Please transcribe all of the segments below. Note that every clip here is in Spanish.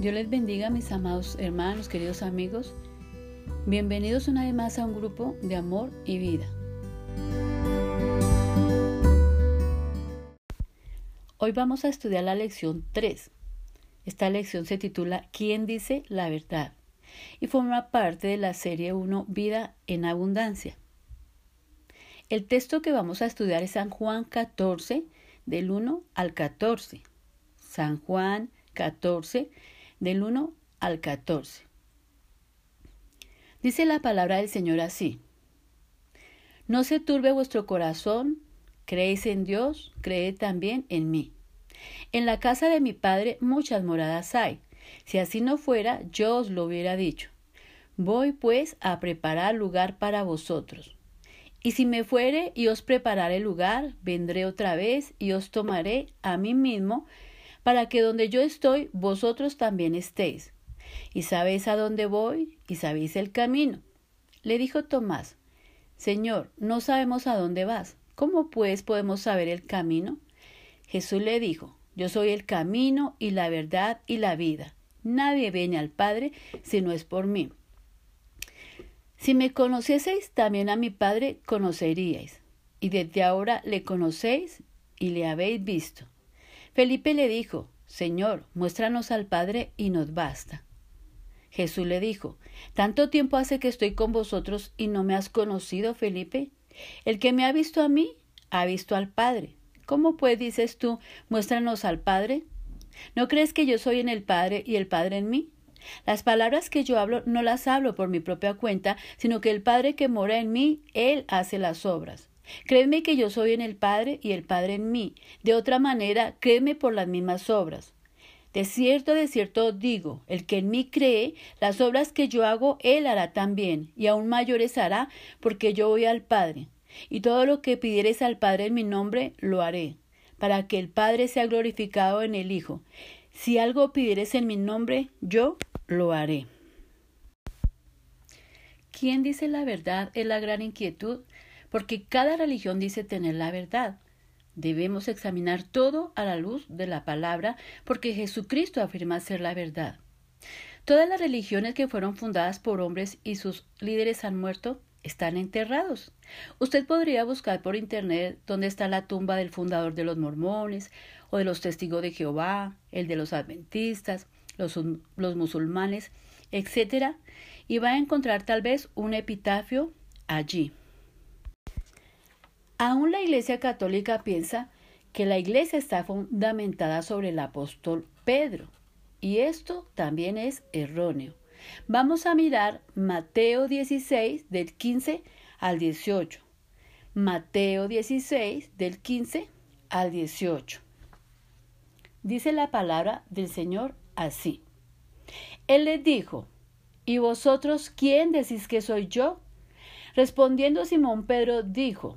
Dios les bendiga mis amados hermanos, queridos amigos. Bienvenidos una vez más a un grupo de amor y vida. Hoy vamos a estudiar la lección 3. Esta lección se titula ¿Quién dice la verdad? y forma parte de la serie 1 Vida en Abundancia. El texto que vamos a estudiar es San Juan 14, del 1 al 14. San Juan 14, del 1 al 14. Dice la palabra del Señor así. No se turbe vuestro corazón, creéis en Dios, creed también en mí. En la casa de mi Padre muchas moradas hay. Si así no fuera, yo os lo hubiera dicho. Voy pues a preparar lugar para vosotros. Y si me fuere y os prepararé lugar, vendré otra vez y os tomaré a mí mismo, para que donde yo estoy, vosotros también estéis. Y sabéis a dónde voy y sabéis el camino. Le dijo Tomás, Señor, no sabemos a dónde vas. ¿Cómo pues podemos saber el camino? Jesús le dijo, Yo soy el camino y la verdad y la vida. Nadie viene al Padre si no es por mí. Si me conocieseis, también a mi Padre conoceríais. Y desde ahora le conocéis y le habéis visto. Felipe le dijo, Señor, muéstranos al Padre y nos basta. Jesús le dijo, ¿Tanto tiempo hace que estoy con vosotros y no me has conocido, Felipe? El que me ha visto a mí, ha visto al Padre. ¿Cómo pues dices tú, muéstranos al Padre? ¿No crees que yo soy en el Padre y el Padre en mí? Las palabras que yo hablo no las hablo por mi propia cuenta, sino que el Padre que mora en mí, Él hace las obras. Créeme que yo soy en el Padre y el Padre en mí. De otra manera, créeme por las mismas obras. De cierto, de cierto digo, el que en mí cree, las obras que yo hago, él hará también, y aún mayores hará, porque yo voy al Padre. Y todo lo que pidieres al Padre en mi nombre, lo haré, para que el Padre sea glorificado en el Hijo. Si algo pidieres en mi nombre, yo lo haré. ¿Quién dice la verdad? Es la gran inquietud porque cada religión dice tener la verdad. Debemos examinar todo a la luz de la palabra, porque Jesucristo afirma ser la verdad. Todas las religiones que fueron fundadas por hombres y sus líderes han muerto están enterrados. Usted podría buscar por internet dónde está la tumba del fundador de los mormones o de los testigos de Jehová, el de los adventistas, los, los musulmanes, etc. Y va a encontrar tal vez un epitafio allí. Aún la Iglesia Católica piensa que la Iglesia está fundamentada sobre el apóstol Pedro, y esto también es erróneo. Vamos a mirar Mateo 16 del 15 al 18. Mateo 16 del 15 al 18. Dice la palabra del Señor así. Él les dijo, ¿Y vosotros quién decís que soy yo? Respondiendo Simón Pedro dijo,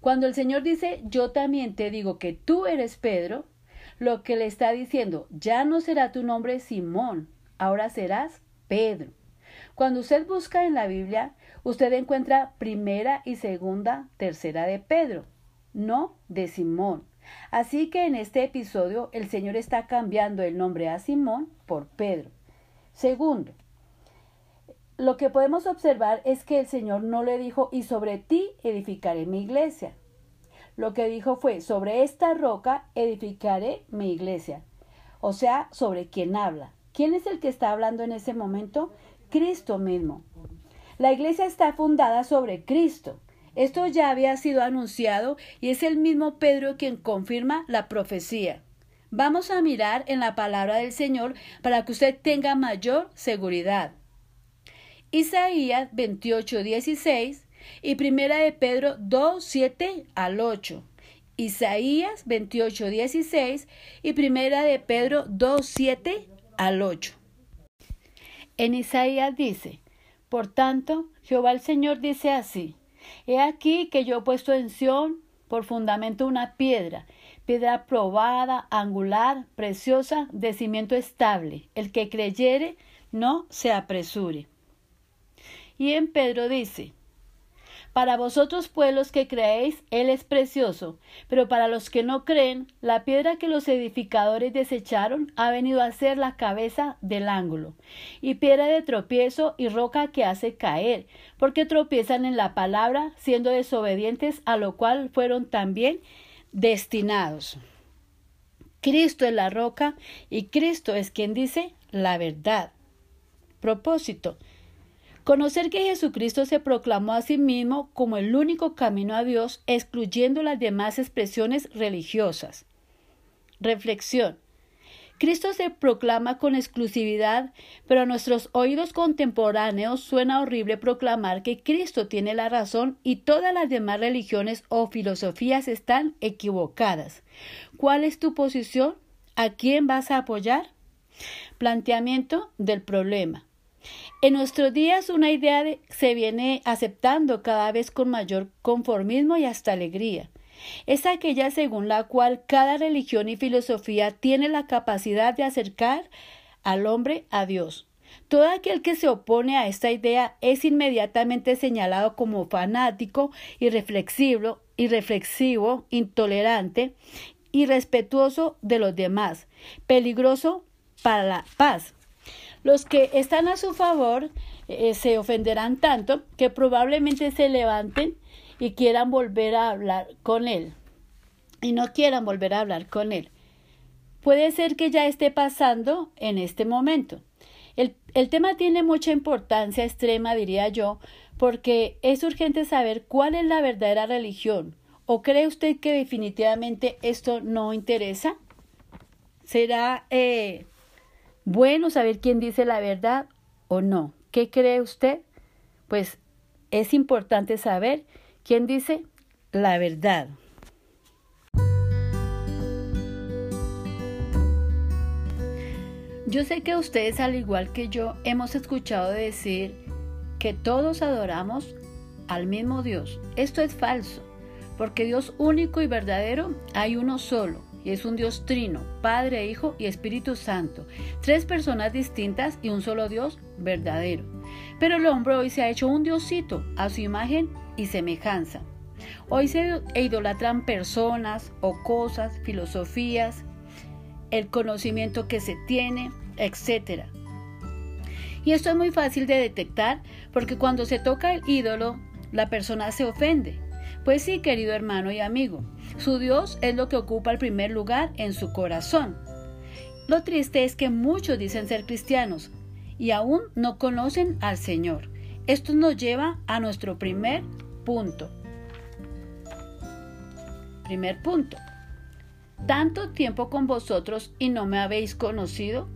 cuando el Señor dice, yo también te digo que tú eres Pedro, lo que le está diciendo, ya no será tu nombre Simón, ahora serás Pedro. Cuando usted busca en la Biblia, usted encuentra primera y segunda, tercera de Pedro, no de Simón. Así que en este episodio el Señor está cambiando el nombre a Simón por Pedro. Segundo, lo que podemos observar es que el Señor no le dijo, y sobre ti edificaré mi iglesia. Lo que dijo fue, sobre esta roca edificaré mi iglesia. O sea, sobre quien habla. ¿Quién es el que está hablando en ese momento? Cristo mismo. La iglesia está fundada sobre Cristo. Esto ya había sido anunciado y es el mismo Pedro quien confirma la profecía. Vamos a mirar en la palabra del Señor para que usted tenga mayor seguridad. Isaías 28, 16 y Primera de Pedro 2, 7 al 8. Isaías 28, 16 y Primera de Pedro 2, 7 al 8. En Isaías dice, Por tanto, Jehová el Señor dice así, He aquí que yo he puesto en Sión por fundamento una piedra, piedra probada, angular, preciosa, de cimiento estable. El que creyere, no se apresure. Y en Pedro dice, para vosotros pueblos que creéis, Él es precioso, pero para los que no creen, la piedra que los edificadores desecharon ha venido a ser la cabeza del ángulo, y piedra de tropiezo y roca que hace caer, porque tropiezan en la palabra, siendo desobedientes, a lo cual fueron también destinados. Cristo es la roca y Cristo es quien dice la verdad. Propósito. Conocer que Jesucristo se proclamó a sí mismo como el único camino a Dios, excluyendo las demás expresiones religiosas. Reflexión. Cristo se proclama con exclusividad, pero a nuestros oídos contemporáneos suena horrible proclamar que Cristo tiene la razón y todas las demás religiones o filosofías están equivocadas. ¿Cuál es tu posición? ¿A quién vas a apoyar? Planteamiento del problema. En nuestros días una idea se viene aceptando cada vez con mayor conformismo y hasta alegría. Es aquella según la cual cada religión y filosofía tiene la capacidad de acercar al hombre a Dios. Todo aquel que se opone a esta idea es inmediatamente señalado como fanático, irreflexivo, irreflexivo, intolerante, irrespetuoso de los demás, peligroso para la paz. Los que están a su favor eh, se ofenderán tanto que probablemente se levanten y quieran volver a hablar con él. Y no quieran volver a hablar con él. Puede ser que ya esté pasando en este momento. El, el tema tiene mucha importancia extrema, diría yo, porque es urgente saber cuál es la verdadera religión. ¿O cree usted que definitivamente esto no interesa? ¿Será eh, bueno saber quién dice la verdad o no. ¿Qué cree usted? Pues es importante saber quién dice la verdad. Yo sé que ustedes, al igual que yo, hemos escuchado decir que todos adoramos al mismo Dios. Esto es falso, porque Dios único y verdadero hay uno solo es un Dios trino, Padre, Hijo y Espíritu Santo, tres personas distintas y un solo Dios verdadero. Pero el hombre hoy se ha hecho un diosito a su imagen y semejanza. Hoy se idolatran personas o cosas, filosofías, el conocimiento que se tiene, etc. Y esto es muy fácil de detectar porque cuando se toca el ídolo, la persona se ofende. Pues sí, querido hermano y amigo, su Dios es lo que ocupa el primer lugar en su corazón. Lo triste es que muchos dicen ser cristianos y aún no conocen al Señor. Esto nos lleva a nuestro primer punto. Primer punto. ¿Tanto tiempo con vosotros y no me habéis conocido?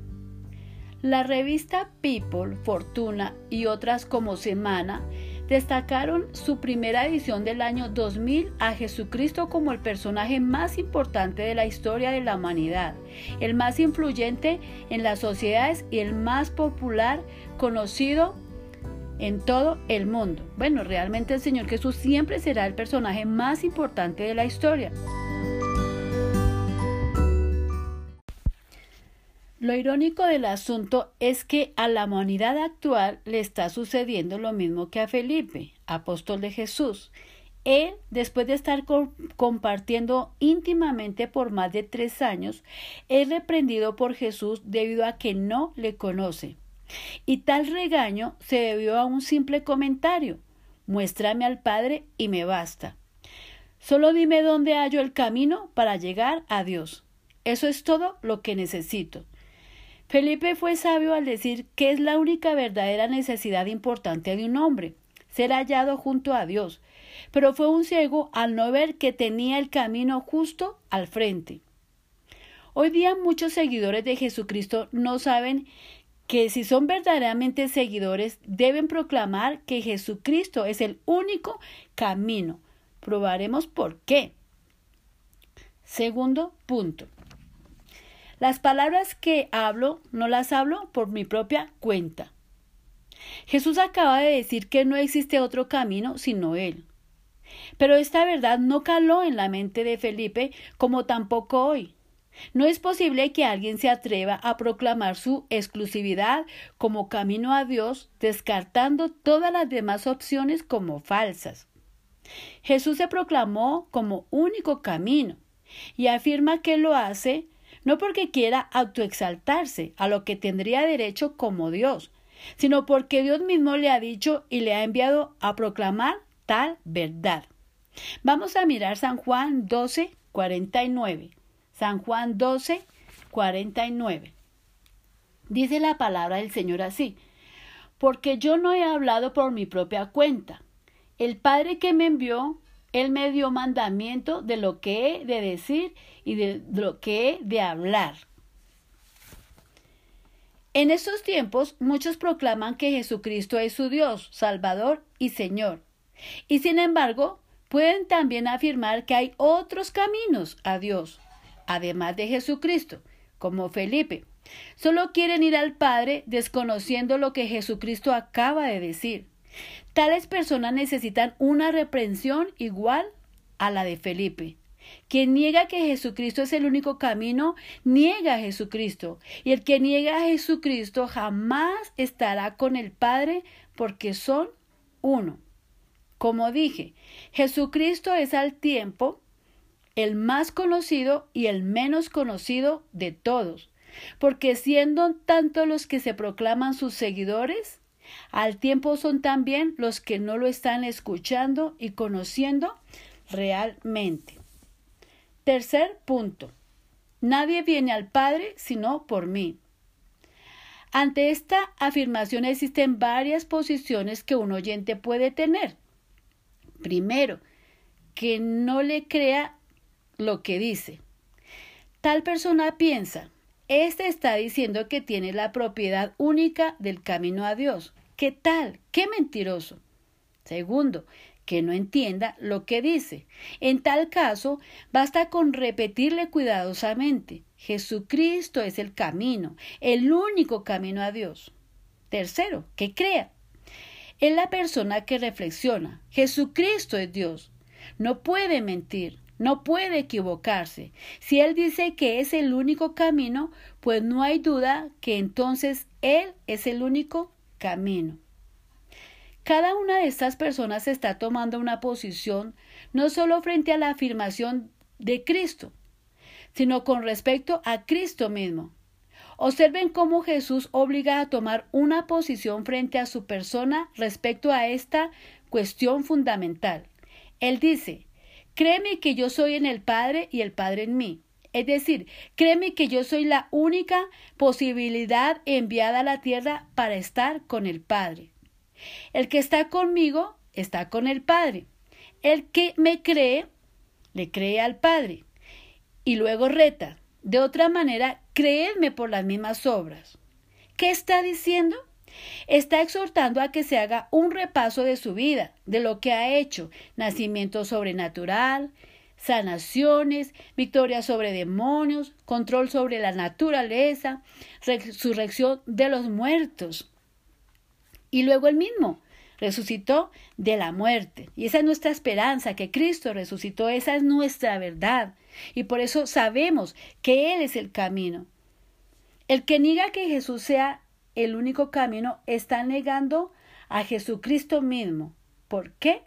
La revista People, Fortuna y otras como Semana destacaron su primera edición del año 2000 a Jesucristo como el personaje más importante de la historia de la humanidad, el más influyente en las sociedades y el más popular conocido en todo el mundo. Bueno, realmente el Señor Jesús siempre será el personaje más importante de la historia. Lo irónico del asunto es que a la humanidad actual le está sucediendo lo mismo que a Felipe, apóstol de Jesús. Él, después de estar compartiendo íntimamente por más de tres años, es reprendido por Jesús debido a que no le conoce. Y tal regaño se debió a un simple comentario Muéstrame al Padre y me basta. Solo dime dónde hallo el camino para llegar a Dios. Eso es todo lo que necesito. Felipe fue sabio al decir que es la única verdadera necesidad importante de un hombre, ser hallado junto a Dios, pero fue un ciego al no ver que tenía el camino justo al frente. Hoy día muchos seguidores de Jesucristo no saben que si son verdaderamente seguidores deben proclamar que Jesucristo es el único camino. Probaremos por qué. Segundo punto. Las palabras que hablo no las hablo por mi propia cuenta. Jesús acaba de decir que no existe otro camino sino Él. Pero esta verdad no caló en la mente de Felipe como tampoco hoy. No es posible que alguien se atreva a proclamar su exclusividad como camino a Dios, descartando todas las demás opciones como falsas. Jesús se proclamó como único camino y afirma que lo hace no porque quiera autoexaltarse a lo que tendría derecho como Dios, sino porque Dios mismo le ha dicho y le ha enviado a proclamar tal verdad. Vamos a mirar San Juan 12, 49. San Juan 12, 49. Dice la palabra del Señor así, porque yo no he hablado por mi propia cuenta. El Padre que me envió, Él me dio mandamiento de lo que he de decir y de lo que he de hablar. En estos tiempos muchos proclaman que Jesucristo es su Dios, Salvador y Señor. Y sin embargo, pueden también afirmar que hay otros caminos a Dios, además de Jesucristo, como Felipe. Solo quieren ir al Padre desconociendo lo que Jesucristo acaba de decir. Tales personas necesitan una reprensión igual a la de Felipe. Quien niega que Jesucristo es el único camino, niega a Jesucristo. Y el que niega a Jesucristo jamás estará con el Padre porque son uno. Como dije, Jesucristo es al tiempo el más conocido y el menos conocido de todos, porque siendo tanto los que se proclaman sus seguidores, al tiempo son también los que no lo están escuchando y conociendo realmente. Tercer punto. Nadie viene al Padre sino por mí. Ante esta afirmación existen varias posiciones que un oyente puede tener. Primero, que no le crea lo que dice. Tal persona piensa, este está diciendo que tiene la propiedad única del camino a Dios. ¿Qué tal? ¡Qué mentiroso! Segundo, que no entienda lo que dice. En tal caso, basta con repetirle cuidadosamente Jesucristo es el camino, el único camino a Dios. Tercero, que crea. Es la persona que reflexiona. Jesucristo es Dios. No puede mentir, no puede equivocarse. Si Él dice que es el único camino, pues no hay duda que entonces Él es el único camino. Cada una de estas personas está tomando una posición no solo frente a la afirmación de Cristo, sino con respecto a Cristo mismo. Observen cómo Jesús obliga a tomar una posición frente a su persona respecto a esta cuestión fundamental. Él dice, créeme que yo soy en el Padre y el Padre en mí. Es decir, créeme que yo soy la única posibilidad enviada a la tierra para estar con el Padre. El que está conmigo está con el Padre. El que me cree, le cree al Padre. Y luego reta. De otra manera, creedme por las mismas obras. ¿Qué está diciendo? Está exhortando a que se haga un repaso de su vida, de lo que ha hecho, nacimiento sobrenatural, sanaciones, victoria sobre demonios, control sobre la naturaleza, resurrección de los muertos. Y luego el mismo resucitó de la muerte. Y esa es nuestra esperanza, que Cristo resucitó, esa es nuestra verdad. Y por eso sabemos que Él es el camino. El que niega que Jesús sea el único camino está negando a Jesucristo mismo. ¿Por qué?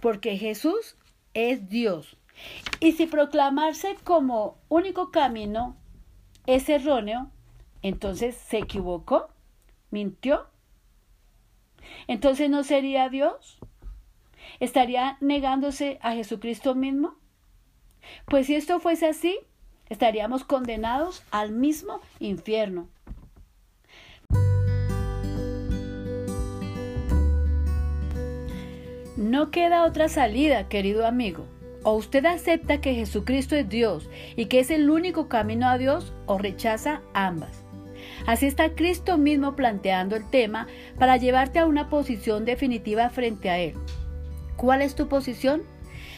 Porque Jesús es Dios. Y si proclamarse como único camino es erróneo, entonces se equivocó, mintió entonces no sería Dios. ¿Estaría negándose a Jesucristo mismo? Pues si esto fuese así, estaríamos condenados al mismo infierno. No queda otra salida, querido amigo. O usted acepta que Jesucristo es Dios y que es el único camino a Dios, o rechaza ambas. Así está Cristo mismo planteando el tema para llevarte a una posición definitiva frente a Él. ¿Cuál es tu posición?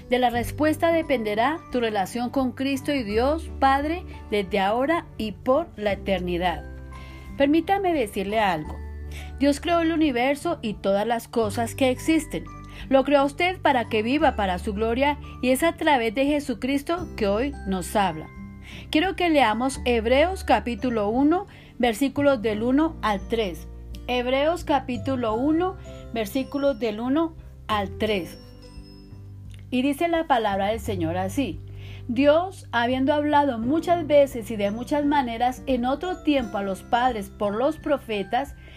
De la respuesta dependerá tu relación con Cristo y Dios Padre desde ahora y por la eternidad. Permítame decirle algo. Dios creó el universo y todas las cosas que existen. Lo creó usted para que viva para su gloria y es a través de Jesucristo que hoy nos habla. Quiero que leamos Hebreos capítulo 1, versículos del 1 al 3. Hebreos capítulo 1, versículos del 1 al 3. Y dice la palabra del Señor así. Dios, habiendo hablado muchas veces y de muchas maneras en otro tiempo a los padres por los profetas,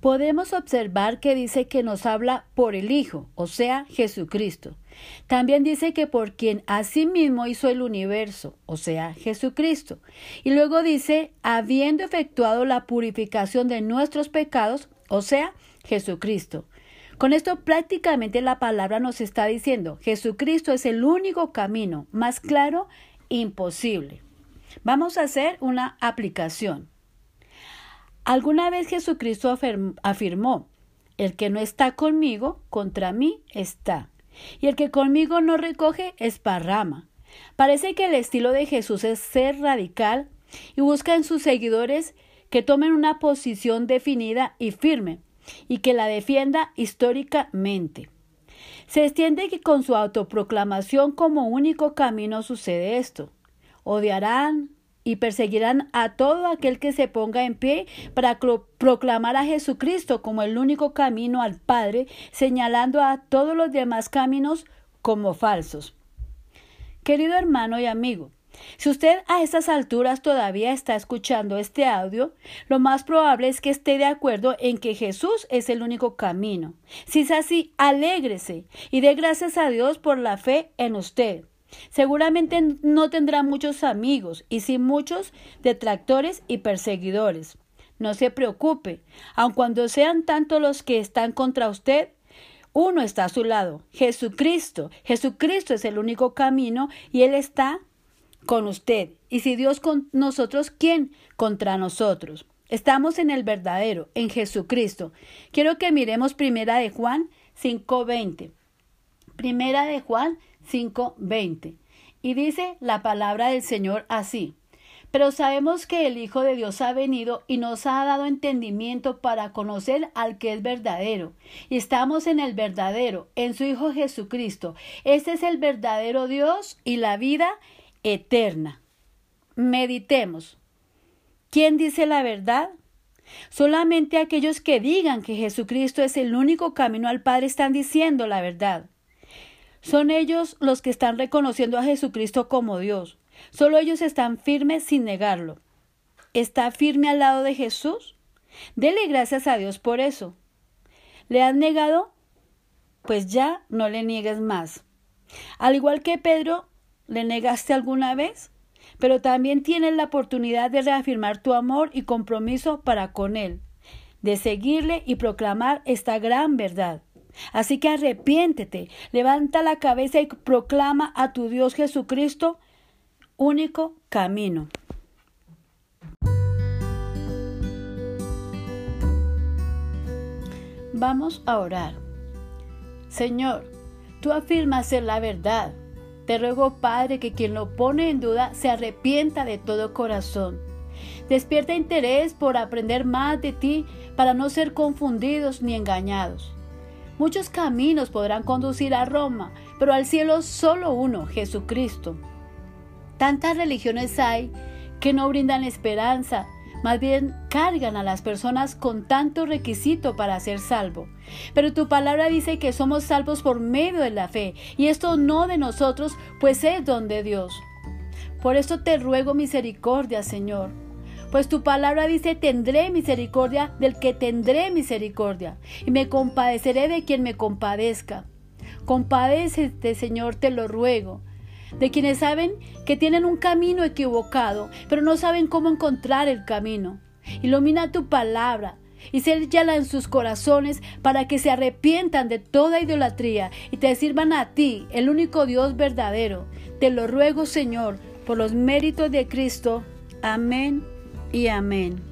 Podemos observar que dice que nos habla por el Hijo, o sea, Jesucristo. También dice que por quien asimismo hizo el universo, o sea, Jesucristo. Y luego dice, habiendo efectuado la purificación de nuestros pecados, o sea, Jesucristo. Con esto prácticamente la palabra nos está diciendo, Jesucristo es el único camino, más claro, imposible. Vamos a hacer una aplicación. Alguna vez Jesucristo afirmó, el que no está conmigo, contra mí está. Y el que conmigo no recoge, esparrama. Parece que el estilo de Jesús es ser radical y busca en sus seguidores que tomen una posición definida y firme, y que la defienda históricamente. Se extiende que con su autoproclamación como único camino sucede esto. Odiarán, y perseguirán a todo aquel que se ponga en pie para proclamar a Jesucristo como el único camino al Padre, señalando a todos los demás caminos como falsos. Querido hermano y amigo, si usted a estas alturas todavía está escuchando este audio, lo más probable es que esté de acuerdo en que Jesús es el único camino. Si es así, alégrese y dé gracias a Dios por la fe en usted. Seguramente no tendrá muchos amigos y sí muchos detractores y perseguidores. No se preocupe, aun cuando sean tantos los que están contra usted, uno está a su lado, Jesucristo. Jesucristo es el único camino y Él está con usted. Y si Dios con nosotros, ¿quién contra nosotros? Estamos en el verdadero, en Jesucristo. Quiero que miremos primera de Juan 5:20. Primera de Juan 5:20. Y dice la palabra del Señor así. Pero sabemos que el Hijo de Dios ha venido y nos ha dado entendimiento para conocer al que es verdadero. Y estamos en el verdadero, en su Hijo Jesucristo. Este es el verdadero Dios y la vida eterna. Meditemos. ¿Quién dice la verdad? Solamente aquellos que digan que Jesucristo es el único camino al Padre están diciendo la verdad. Son ellos los que están reconociendo a Jesucristo como Dios. Solo ellos están firmes sin negarlo. ¿Está firme al lado de Jesús? Dele gracias a Dios por eso. ¿Le has negado? Pues ya no le niegues más. Al igual que Pedro, ¿le negaste alguna vez? Pero también tienes la oportunidad de reafirmar tu amor y compromiso para con Él, de seguirle y proclamar esta gran verdad. Así que arrepiéntete, levanta la cabeza y proclama a tu Dios Jesucristo único camino. Vamos a orar. Señor, tú afirmas ser la verdad. Te ruego, Padre, que quien lo pone en duda se arrepienta de todo corazón. Despierta interés por aprender más de ti para no ser confundidos ni engañados. Muchos caminos podrán conducir a Roma, pero al cielo solo uno, Jesucristo. Tantas religiones hay que no brindan esperanza, más bien cargan a las personas con tanto requisito para ser salvo. Pero tu palabra dice que somos salvos por medio de la fe, y esto no de nosotros, pues es don de Dios. Por esto te ruego misericordia, Señor. Pues tu palabra dice, tendré misericordia del que tendré misericordia, y me compadeceré de quien me compadezca. Compadécete, Señor, te lo ruego. de quienes saben que tienen un camino equivocado, pero no saben cómo encontrar el camino. Ilumina tu palabra y séllala en sus corazones para que se arrepientan de toda idolatría y te sirvan a ti, el único Dios verdadero. Te lo ruego, Señor, por los méritos de Cristo. Amén y amén.